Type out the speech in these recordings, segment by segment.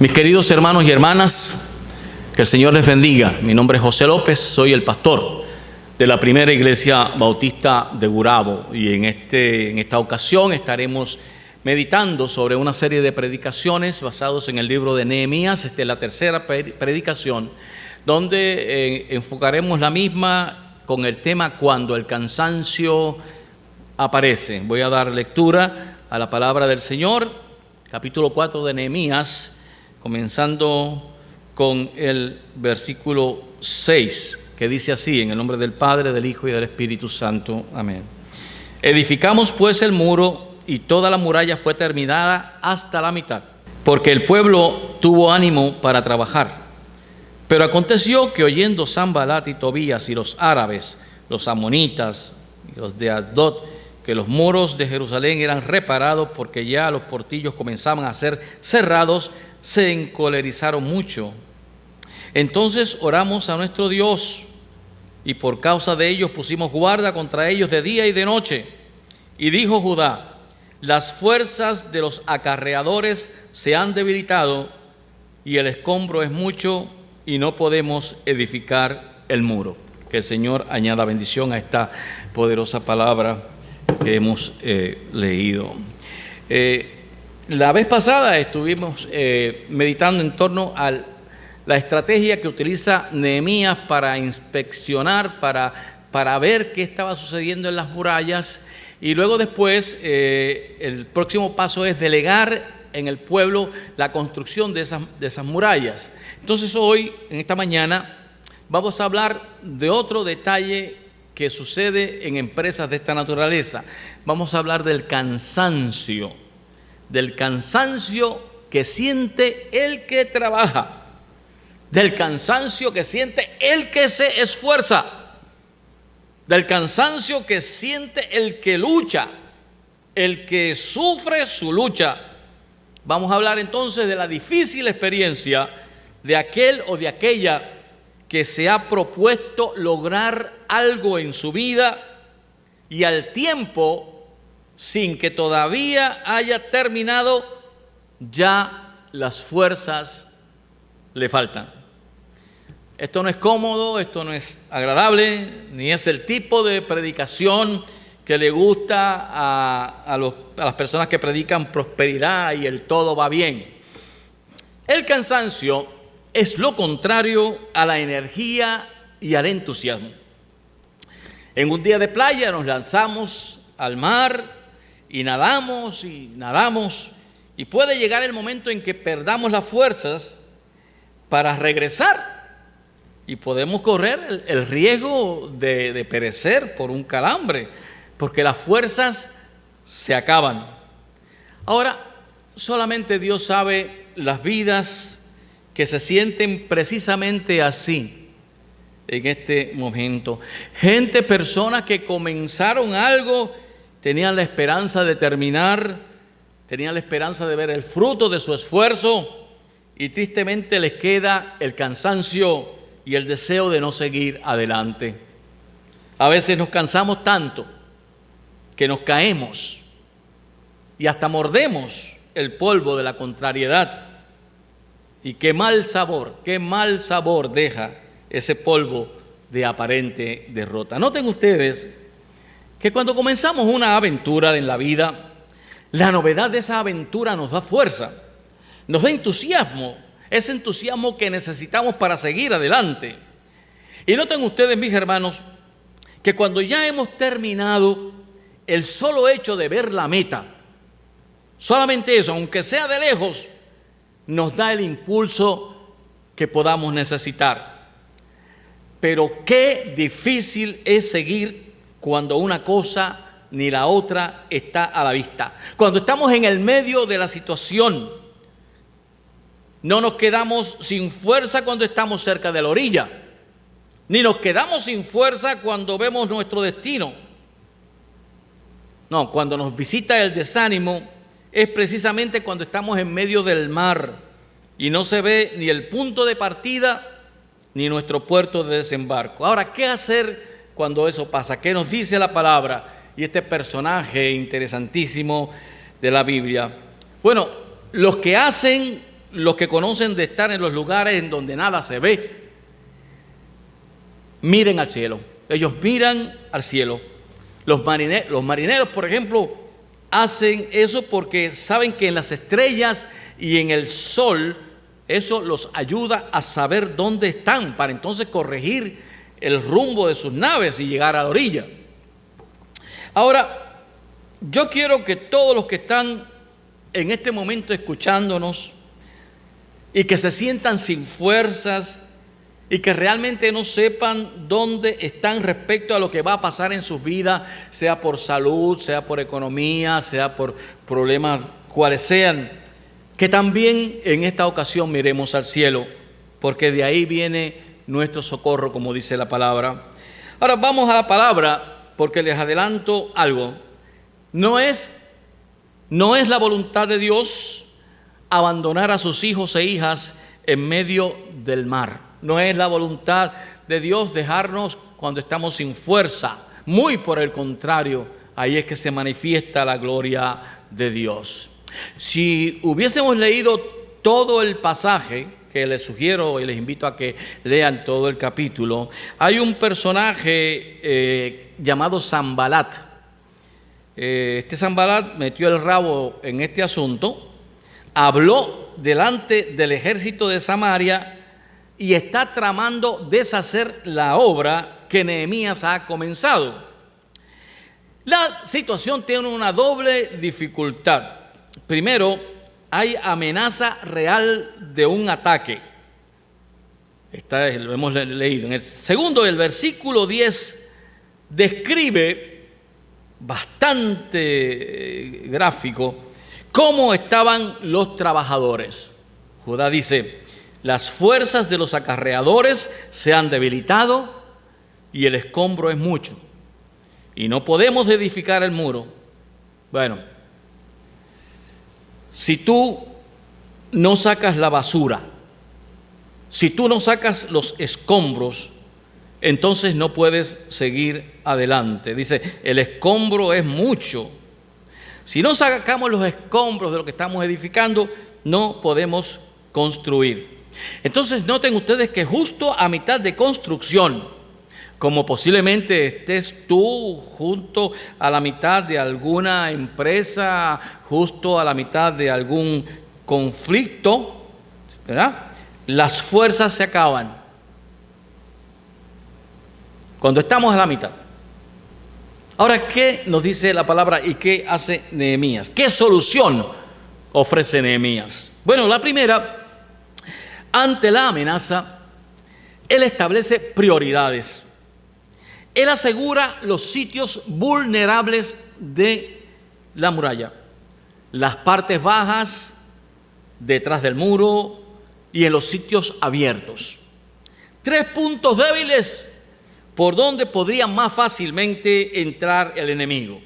Mis queridos hermanos y hermanas, que el Señor les bendiga. Mi nombre es José López, soy el pastor de la primera iglesia bautista de Gurabo y en, este, en esta ocasión estaremos meditando sobre una serie de predicaciones basados en el libro de Nehemías. Esta es la tercera predicación donde eh, enfocaremos la misma con el tema cuando el cansancio aparece. Voy a dar lectura a la palabra del Señor, capítulo 4 de Nehemías comenzando con el versículo 6, que dice así, en el nombre del Padre, del Hijo y del Espíritu Santo. Amén. Edificamos pues el muro y toda la muralla fue terminada hasta la mitad, porque el pueblo tuvo ánimo para trabajar. Pero aconteció que oyendo Sambalat y Tobías y los árabes, los amonitas y los de Adot, que los muros de Jerusalén eran reparados porque ya los portillos comenzaban a ser cerrados, se encolerizaron mucho. Entonces oramos a nuestro Dios y por causa de ellos pusimos guarda contra ellos de día y de noche. Y dijo Judá, las fuerzas de los acarreadores se han debilitado y el escombro es mucho y no podemos edificar el muro. Que el Señor añada bendición a esta poderosa palabra que hemos eh, leído. Eh, la vez pasada estuvimos eh, meditando en torno a la estrategia que utiliza Nehemías para inspeccionar, para, para ver qué estaba sucediendo en las murallas. Y luego después eh, el próximo paso es delegar en el pueblo la construcción de esas, de esas murallas. Entonces hoy, en esta mañana, vamos a hablar de otro detalle que sucede en empresas de esta naturaleza. Vamos a hablar del cansancio del cansancio que siente el que trabaja, del cansancio que siente el que se esfuerza, del cansancio que siente el que lucha, el que sufre su lucha. Vamos a hablar entonces de la difícil experiencia de aquel o de aquella que se ha propuesto lograr algo en su vida y al tiempo sin que todavía haya terminado, ya las fuerzas le faltan. Esto no es cómodo, esto no es agradable, ni es el tipo de predicación que le gusta a, las personas que predican prosperidad y el todo va bien. El cansancio es lo contrario a la energía y al entusiasmo. En un día de playa nos lanzamos al mar y nadamos y nadamos y puede llegar el momento en que perdamos las fuerzas para regresar y podemos correr el, riesgo de, de perecer por un calambre, porque las fuerzas se acaban. Ahora, solamente Dios sabe las vidas que se sienten precisamente así en este momento. Gente, personas que comenzaron algo tenían la esperanza de terminar, tenían la esperanza de ver el fruto de su esfuerzo y tristemente les queda el cansancio y el deseo de no seguir adelante. A veces nos cansamos tanto que nos caemos y hasta mordemos el polvo de la contrariedad. Y qué mal sabor, qué mal sabor deja ese polvo de aparente derrota. Noten ustedes que cuando comenzamos una aventura en la vida, la novedad de esa aventura nos da fuerza, nos da entusiasmo, ese entusiasmo que necesitamos para seguir adelante. Y noten ustedes, mis hermanos, que cuando ya hemos terminado, el solo hecho de ver la meta, solamente eso, aunque sea de lejos, nos da el impulso que podamos necesitar. Pero qué difícil es seguir cuando una cosa ni la otra está a la vista. Cuando estamos en el medio de la situación, no nos quedamos sin fuerza cuando estamos cerca de la orilla, ni nos quedamos sin fuerza cuando vemos nuestro destino. No, cuando nos visita el desánimo es precisamente cuando estamos en medio del mar y no se ve ni el punto de partida ni nuestro puerto de desembarco. Ahora, ¿qué hacer cuando eso pasa. ¿Qué nos dice la palabra? Y este personaje interesantísimo de la Biblia. Bueno, los que hacen los que conocen de estar en los lugares en donde nada se ve, miren al cielo. Ellos miran al cielo. Los marineros, los marineros, por ejemplo, hacen eso porque saben que en las estrellas y en el sol eso los ayuda a saber dónde están para entonces corregir el rumbo de sus naves y llegar a la orilla. Ahora, yo quiero que todos los que están en este momento escuchándonos y que se sientan sin fuerzas y que realmente no sepan dónde están respecto a lo que va a pasar en sus vidas, sea por salud, sea por economía, sea por problemas cuales sean, que también en esta ocasión miremos al cielo, porque de ahí viene nuestro socorro, como dice la palabra. Ahora vamos a la palabra, porque les adelanto algo. No es, no es la voluntad de Dios abandonar a sus hijos e hijas en medio del mar. No es la voluntad de Dios dejarnos cuando estamos sin fuerza. Muy por el contrario, ahí es que se manifiesta la gloria de Dios. Si hubiésemos leído todo el pasaje, que les sugiero y les invito a que lean todo el capítulo, hay un personaje eh, llamado Zambalat. Eh, este Zambalat metió el rabo en este asunto, habló delante del ejército de Samaria y está tramando deshacer la obra que Nehemías ha comenzado. La situación tiene una doble dificultad. Primero, hay amenaza real de un ataque. Esta lo hemos leído. En el segundo, el versículo 10 describe bastante eh, gráfico cómo estaban los trabajadores. Judá dice, las fuerzas de los acarreadores se han debilitado y el escombro es mucho. Y no podemos edificar el muro. Bueno, si tú no sacas la basura, si tú no sacas los escombros, entonces no puedes seguir adelante. Dice, el escombro es mucho. Si no sacamos los escombros de lo que estamos edificando, no podemos construir. Entonces noten ustedes que justo a mitad de construcción, como posiblemente estés tú junto a la mitad de alguna empresa, justo a la mitad de algún conflicto, ¿verdad? Las fuerzas se acaban. Cuando estamos a la mitad. Ahora, ¿qué nos dice la palabra y qué hace Nehemías? ¿Qué solución ofrece Nehemías? Bueno, la primera ante la amenaza, Él establece prioridades. Él asegura los sitios vulnerables de la muralla, las partes bajas, detrás del muro y en los sitios abiertos. Tres puntos débiles por donde podría más fácilmente entrar el enemigo.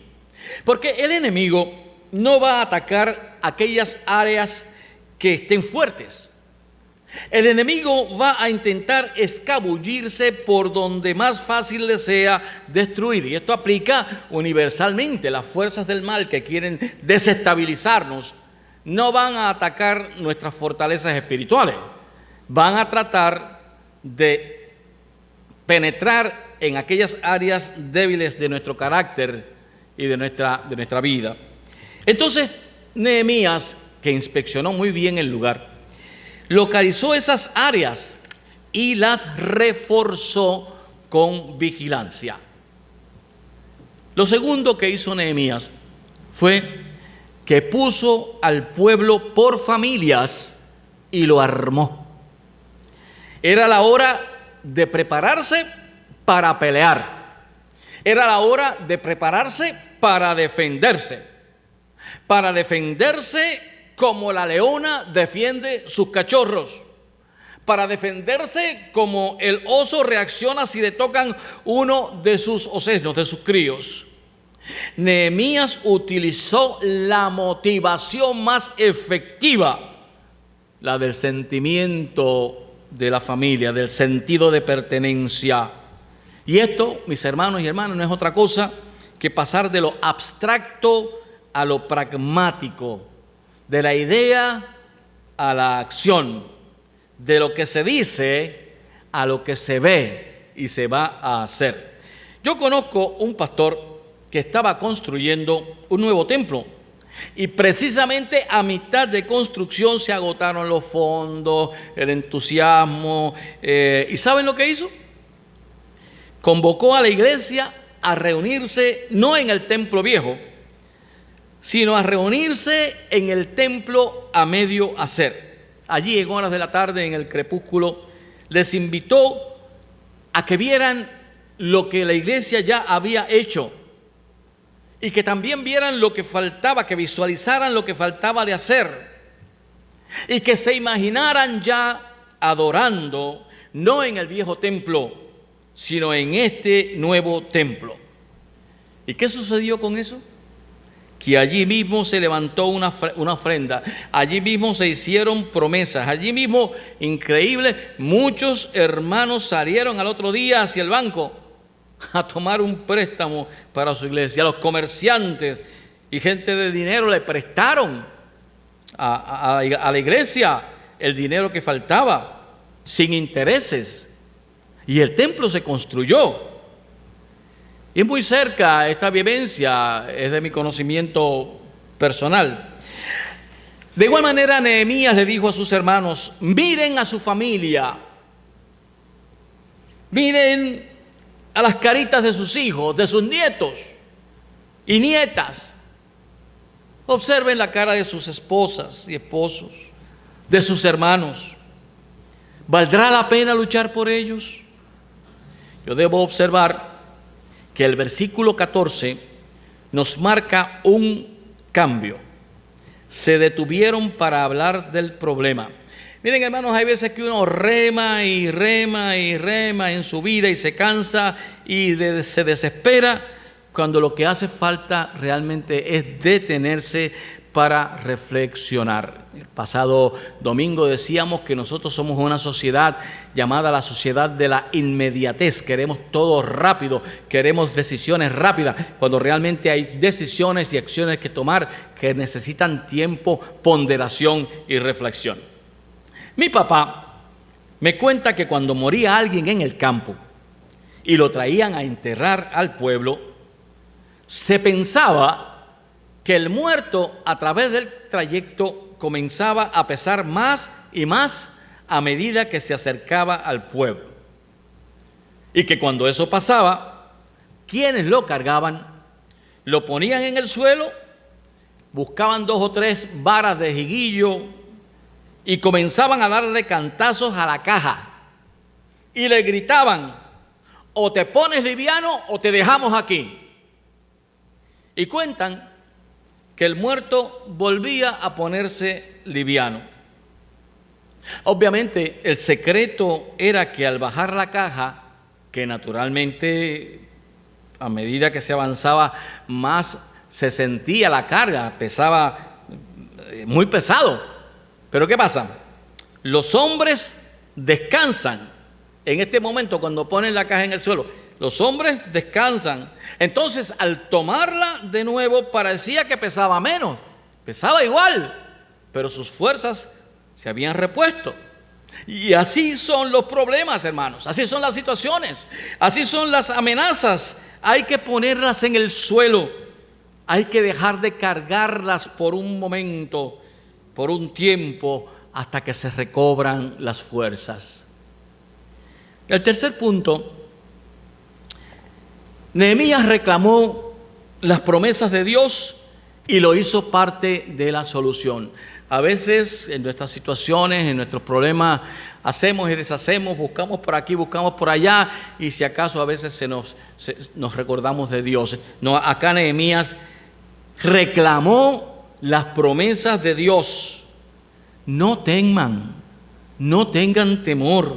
Porque el enemigo no va a atacar aquellas áreas que estén fuertes. El enemigo va a intentar escabullirse por donde más fácil le sea destruir. Y esto aplica universalmente. Las fuerzas del mal que quieren desestabilizarnos no van a atacar nuestras fortalezas espirituales. Van a tratar de penetrar en aquellas áreas débiles de nuestro carácter y de nuestra, de nuestra vida. Entonces, Nehemías, que inspeccionó muy bien el lugar, localizó esas áreas y las reforzó con vigilancia. Lo segundo que hizo Nehemías fue que puso al pueblo por familias y lo armó. Era la hora de prepararse para pelear. Era la hora de prepararse para defenderse. Para defenderse como la leona defiende sus cachorros. Para defenderse como el oso reacciona si le tocan uno de sus osenos, de sus críos. Nehemías utilizó la motivación más efectiva, la del sentimiento de la familia, del sentido de pertenencia. Y esto, mis hermanos y hermanas, no es otra cosa que pasar de lo abstracto a lo pragmático de la idea a la acción, de lo que se dice a lo que se ve y se va a hacer. Yo conozco un pastor que estaba construyendo un nuevo templo y precisamente a mitad de construcción se agotaron los fondos, el entusiasmo. Eh, ¿Y saben lo que hizo? Convocó a la iglesia a reunirse no en el templo viejo, sino a reunirse en el templo a medio hacer. Allí en horas de la tarde, en el crepúsculo, les invitó a que vieran lo que la iglesia ya había hecho y que también vieran lo que faltaba, que visualizaran lo que faltaba de hacer y que se imaginaran ya adorando, no en el viejo templo, sino en este nuevo templo. ¿Y qué sucedió con eso? Que allí mismo se levantó una, una ofrenda, allí mismo se hicieron promesas, allí mismo, increíble, muchos hermanos salieron al otro día hacia el banco a tomar un préstamo para su iglesia. Los comerciantes y gente de dinero le prestaron a, a la iglesia el dinero que faltaba sin intereses. Y el templo se construyó. Y es muy cerca, esta vivencia es de mi conocimiento personal. De igual manera, Nehemías le dijo a sus hermanos, miren a su familia, miren a las caritas de sus hijos, de sus nietos y nietas. Observen la cara de sus esposas y esposos, de sus hermanos. ¿Valdrá la pena luchar por ellos? Yo debo observar que el versículo 14 nos marca un cambio. Se detuvieron para hablar del problema. Miren hermanos, hay veces que uno rema y rema y rema en su vida y se cansa y se desespera cuando lo que hace falta realmente es detenerse para reflexionar. El pasado domingo decíamos que nosotros somos una sociedad llamada la sociedad de la inmediatez. Queremos todo rápido, queremos decisiones rápidas, cuando realmente hay decisiones y acciones que tomar que necesitan tiempo, ponderación y reflexión. Mi papá me cuenta que cuando moría alguien en el campo y lo traían a enterrar al pueblo, se pensaba que el muerto a través del trayecto comenzaba a pesar más y más a medida que se acercaba al pueblo. Y que cuando eso pasaba, quienes lo cargaban, lo ponían en el suelo, buscaban dos o tres varas de jiguillo y comenzaban a darle cantazos a la caja y le gritaban, o te pones liviano o te dejamos aquí. Y cuentan que el muerto volvía a ponerse liviano. Obviamente el secreto era que al bajar la caja, que naturalmente a medida que se avanzaba más se sentía la carga, pesaba eh, muy pesado. Pero ¿qué pasa? Los hombres descansan en este momento cuando ponen la caja en el suelo. Los hombres descansan. Entonces, al tomarla de nuevo, parecía que pesaba menos. Pesaba igual, pero sus fuerzas se habían repuesto. Y así son los problemas, hermanos. Así son las situaciones. Así son las amenazas. Hay que ponerlas en el suelo. Hay que dejar de cargarlas por un momento por un tiempo hasta que se recobran las fuerzas. El tercer punto, Nehemías reclamó las promesas de Dios y lo hizo parte de la solución. A veces en nuestras situaciones, en nuestros problemas, hacemos y deshacemos, buscamos por aquí, buscamos por allá, y si acaso a veces se nos, recordamos de Dios. No, acá Nehemías reclamó las promesas de Dios. No teman, no tengan temor.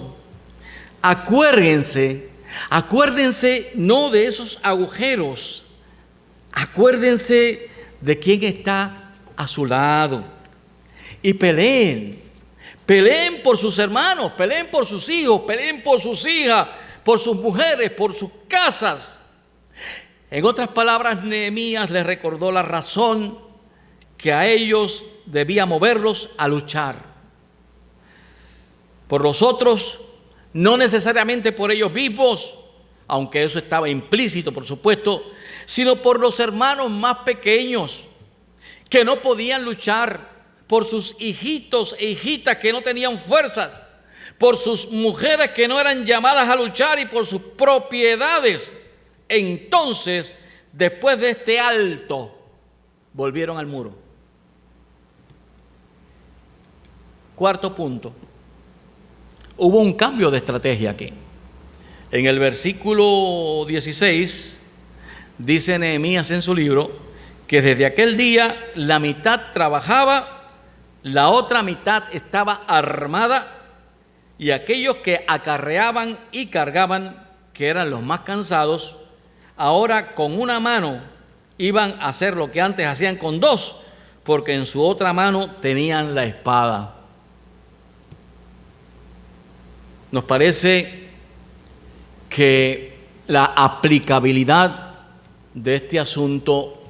Acuérdense, acuérdense no de esos agujeros, acuérdense de quién está a su lado. Y peleen, peleen por sus hermanos, peleen por sus hijos, peleen por sus hijas, por sus mujeres, por sus casas. En otras palabras, Nehemías les recordó la razón que a ellos debía moverlos a luchar. por los otros, no necesariamente por ellos mismos, aunque eso estaba implícito, por supuesto, sino por los hermanos más pequeños que no podían luchar, por sus hijitos e hijitas que no tenían fuerzas, por sus mujeres que no eran llamadas a luchar y por sus propiedades. Entonces, después de este alto, volvieron al muro. Cuarto punto, hubo un cambio de estrategia aquí. En el versículo 16 dice Nehemías en su libro que desde aquel día la mitad trabajaba, la otra mitad estaba armada y aquellos que acarreaban y cargaban, que eran los más cansados, ahora con una mano iban a hacer lo que antes hacían con dos, porque en su otra mano tenían la espada. Nos parece que la aplicabilidad de este asunto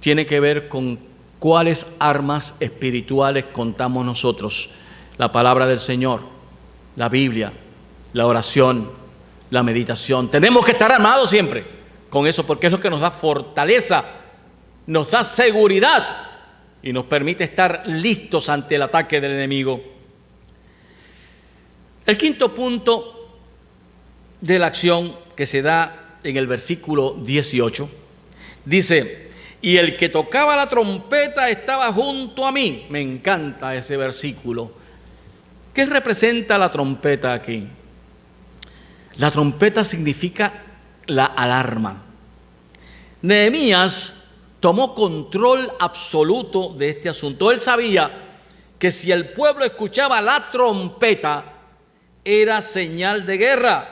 tiene que ver con cuáles armas espirituales contamos nosotros. La palabra del Señor, la Biblia, la oración, la meditación. Tenemos que estar armados siempre con eso porque es lo que nos da fortaleza, nos da seguridad y nos permite estar listos ante el ataque del enemigo. El quinto punto de la acción que se da en el versículo 18 dice, y el que tocaba la trompeta estaba junto a mí. Me encanta ese versículo. ¿Qué representa la trompeta aquí? La trompeta significa la alarma. Nehemías tomó control absoluto de este asunto. Él sabía que si el pueblo escuchaba la trompeta, era señal de guerra.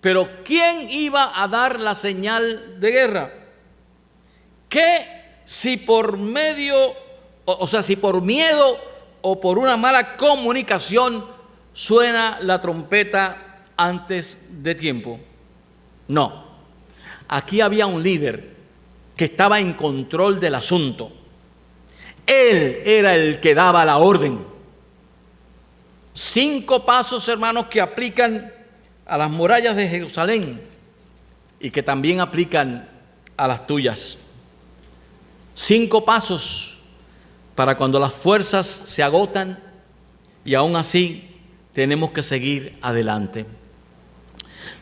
Pero ¿quién iba a dar la señal de guerra? ¿Qué si por medio, o, sea, si por miedo o por una mala comunicación suena la trompeta antes de tiempo? No. Aquí había un líder que estaba en control del asunto. Él era el que daba la orden. Cinco pasos, hermanos, que aplican a las murallas de Jerusalén y que también aplican a las tuyas. Cinco pasos para cuando las fuerzas se agotan y aún así tenemos que seguir adelante.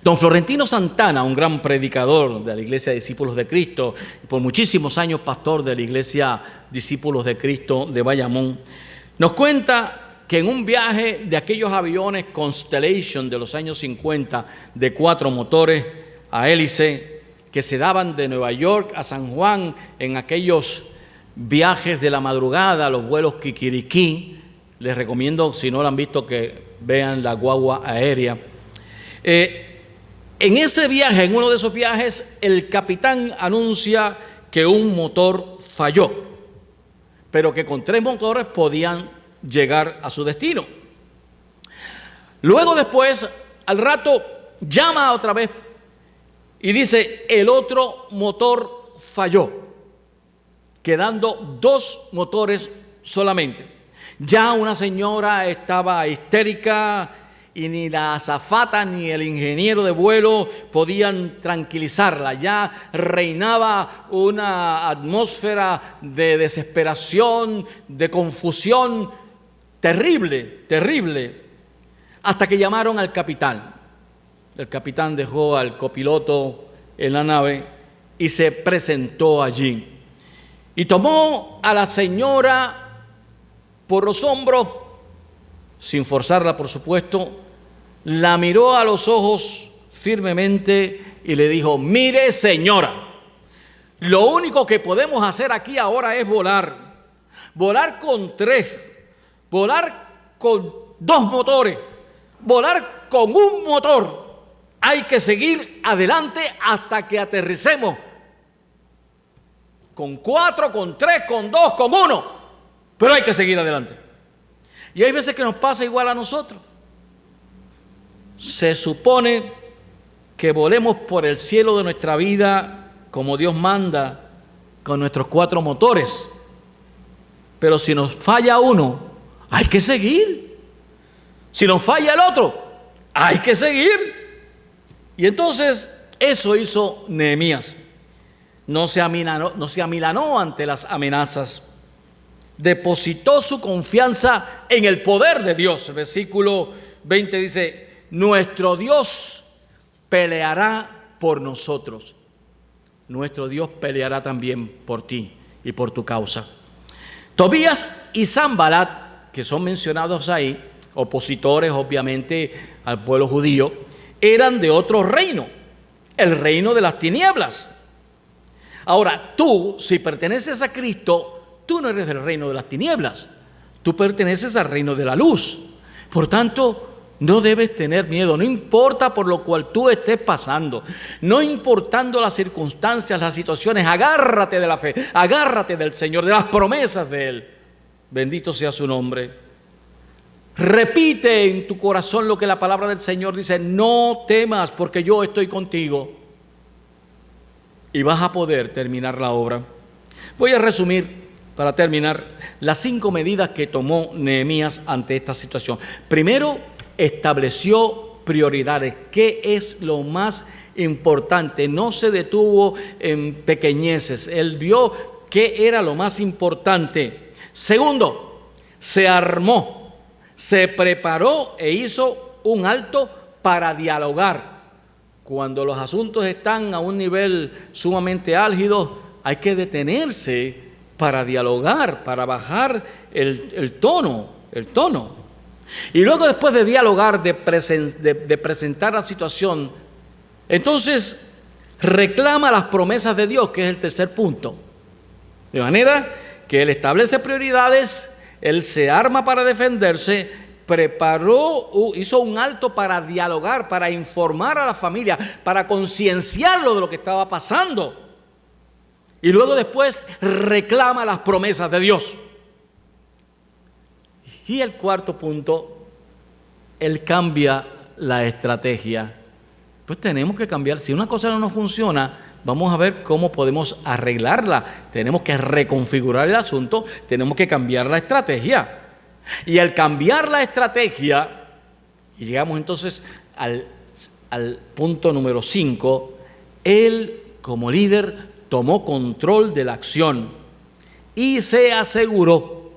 Don Florentino Santana, un gran predicador de la Iglesia de Discípulos de Cristo, por muchísimos años pastor de la Iglesia Discípulos de Cristo de Bayamón, nos cuenta que en un viaje de aquellos aviones Constellation de los años 50 de cuatro motores a hélice que se daban de Nueva York a San Juan en aquellos viajes de la madrugada, los vuelos Kikiriki, les recomiendo, si no lo han visto, que vean la guagua aérea. Eh, en ese viaje, en uno de esos viajes, el capitán anuncia que un motor falló, pero que con tres motores podían llegar a su destino. Luego después, al rato, llama otra vez y dice, el otro motor falló, quedando dos motores solamente. Ya una señora estaba histérica y ni la azafata ni el ingeniero de vuelo podían tranquilizarla. Ya reinaba una atmósfera de desesperación, de confusión, Terrible, terrible. Hasta que llamaron al capitán. El capitán dejó al copiloto en la nave y se presentó allí. Y tomó a la señora por los hombros, sin forzarla por supuesto, la miró a los ojos firmemente y le dijo, mire señora, lo único que podemos hacer aquí ahora es volar, volar con tres volar con dos motores, volar con un motor. Hay que seguir adelante hasta que aterricemos. Con cuatro, con tres, con dos, con uno. Pero hay que seguir adelante. Y hay veces que nos pasa igual a nosotros. Se supone que volemos por el cielo de nuestra vida como Dios manda con nuestros cuatro motores. Pero si nos falla uno, hay que seguir. Si nos falla el otro, hay que seguir. Y entonces eso hizo Nehemías. No se, amilanó, ante las amenazas. Depositó su confianza en el poder de Dios. Versículo 20 dice, nuestro Dios peleará por nosotros. Nuestro Dios peleará también por ti y por tu causa. Tobías y Zambalat, que son mencionados ahí, opositores obviamente al pueblo judío, eran de otro reino, el reino de las tinieblas. Ahora, tú, si perteneces a Cristo, tú no eres del reino de las tinieblas, tú perteneces al reino de la luz. Por tanto, no debes tener miedo, no importa por lo cual tú estés pasando, no importando las circunstancias, las situaciones, agárrate de la fe, agárrate del Señor, de las promesas de Él. Bendito sea su nombre. Repite en tu corazón lo que la palabra del Señor dice, no temas porque yo estoy contigo. Y vas a poder terminar la obra. Voy a resumir, para terminar, las cinco medidas que tomó Nehemías ante esta situación. Primero, estableció prioridades. ¿Qué es lo más importante? No se detuvo en pequeñeces. Él vio qué era lo más importante. Segundo, se armó, se preparó e hizo un alto para dialogar. Cuando los asuntos están a un nivel sumamente álgido, hay que detenerse para dialogar, para bajar el, el tono, el tono. Y luego después de dialogar, de, presentar la situación, entonces reclama las promesas de Dios, que es el tercer punto. De manera que Él establece prioridades, Él se arma para defenderse, preparó, hizo un alto para dialogar, para informar a la familia, para concienciarlo de lo que estaba pasando. Y luego después reclama las promesas de Dios. Y el cuarto punto, él cambia la estrategia. Pues tenemos que cambiar. Si una cosa no nos funciona, vamos a ver cómo podemos arreglarla. Tenemos que reconfigurar el asunto, tenemos que cambiar la estrategia. Y al cambiar la estrategia, y llegamos entonces al, punto número 5, él como líder tomó control de la acción y se aseguró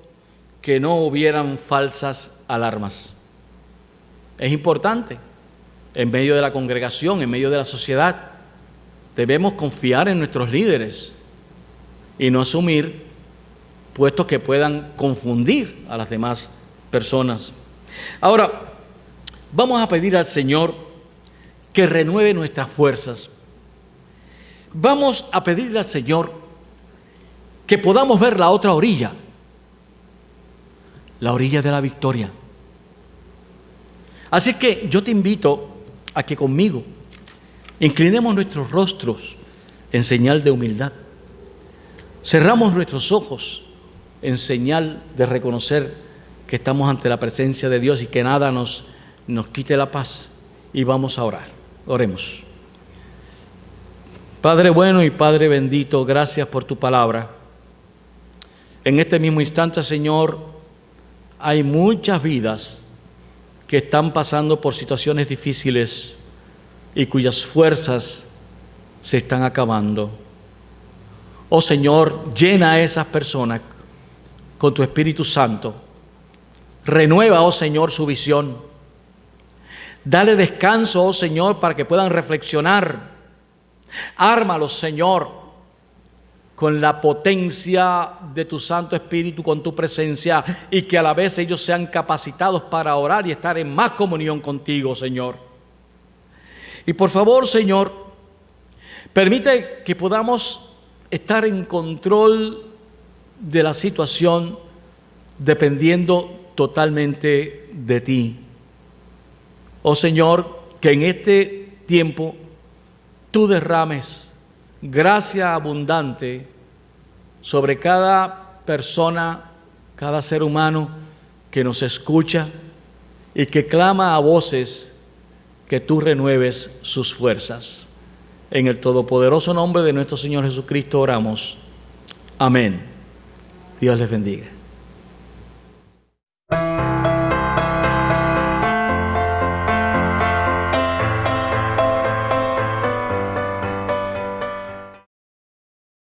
que no hubieran falsas alarmas. Es importante, en medio de la congregación, en medio de la sociedad, debemos confiar en nuestros líderes y no asumir puestos que puedan confundir a las demás personas. Ahora, vamos a pedir al Señor que renueve nuestras fuerzas. Vamos a pedirle al Señor que podamos ver la otra orilla la orilla de la victoria. Así que yo te invito a que conmigo inclinemos nuestros rostros en señal de humildad. Cerramos nuestros ojos en señal de reconocer que estamos ante la presencia de Dios y que nada nos, nos quite la paz. Y vamos a orar. Oremos. Padre bueno y Padre bendito, gracias por tu palabra. En este mismo instante, Señor, hay muchas vidas que están pasando por situaciones difíciles y cuyas fuerzas se están acabando. Oh Señor, llena a esas personas con tu Espíritu Santo. Renueva, oh Señor, su visión. Dale descanso, oh Señor, para que puedan reflexionar. Ármalos, Señor, con la potencia de tu Santo Espíritu, con tu presencia, y que a la vez ellos sean capacitados para orar y estar en más comunión contigo, Señor. Y por favor, Señor, permite que podamos estar en control de la situación dependiendo totalmente de ti. Oh Señor, que en este tiempo tú derrames gracia abundante sobre cada persona, cada ser humano que nos escucha y que clama a voces que tú renueves sus fuerzas. En el todopoderoso nombre de nuestro Señor Jesucristo oramos. Amén. Dios les bendiga.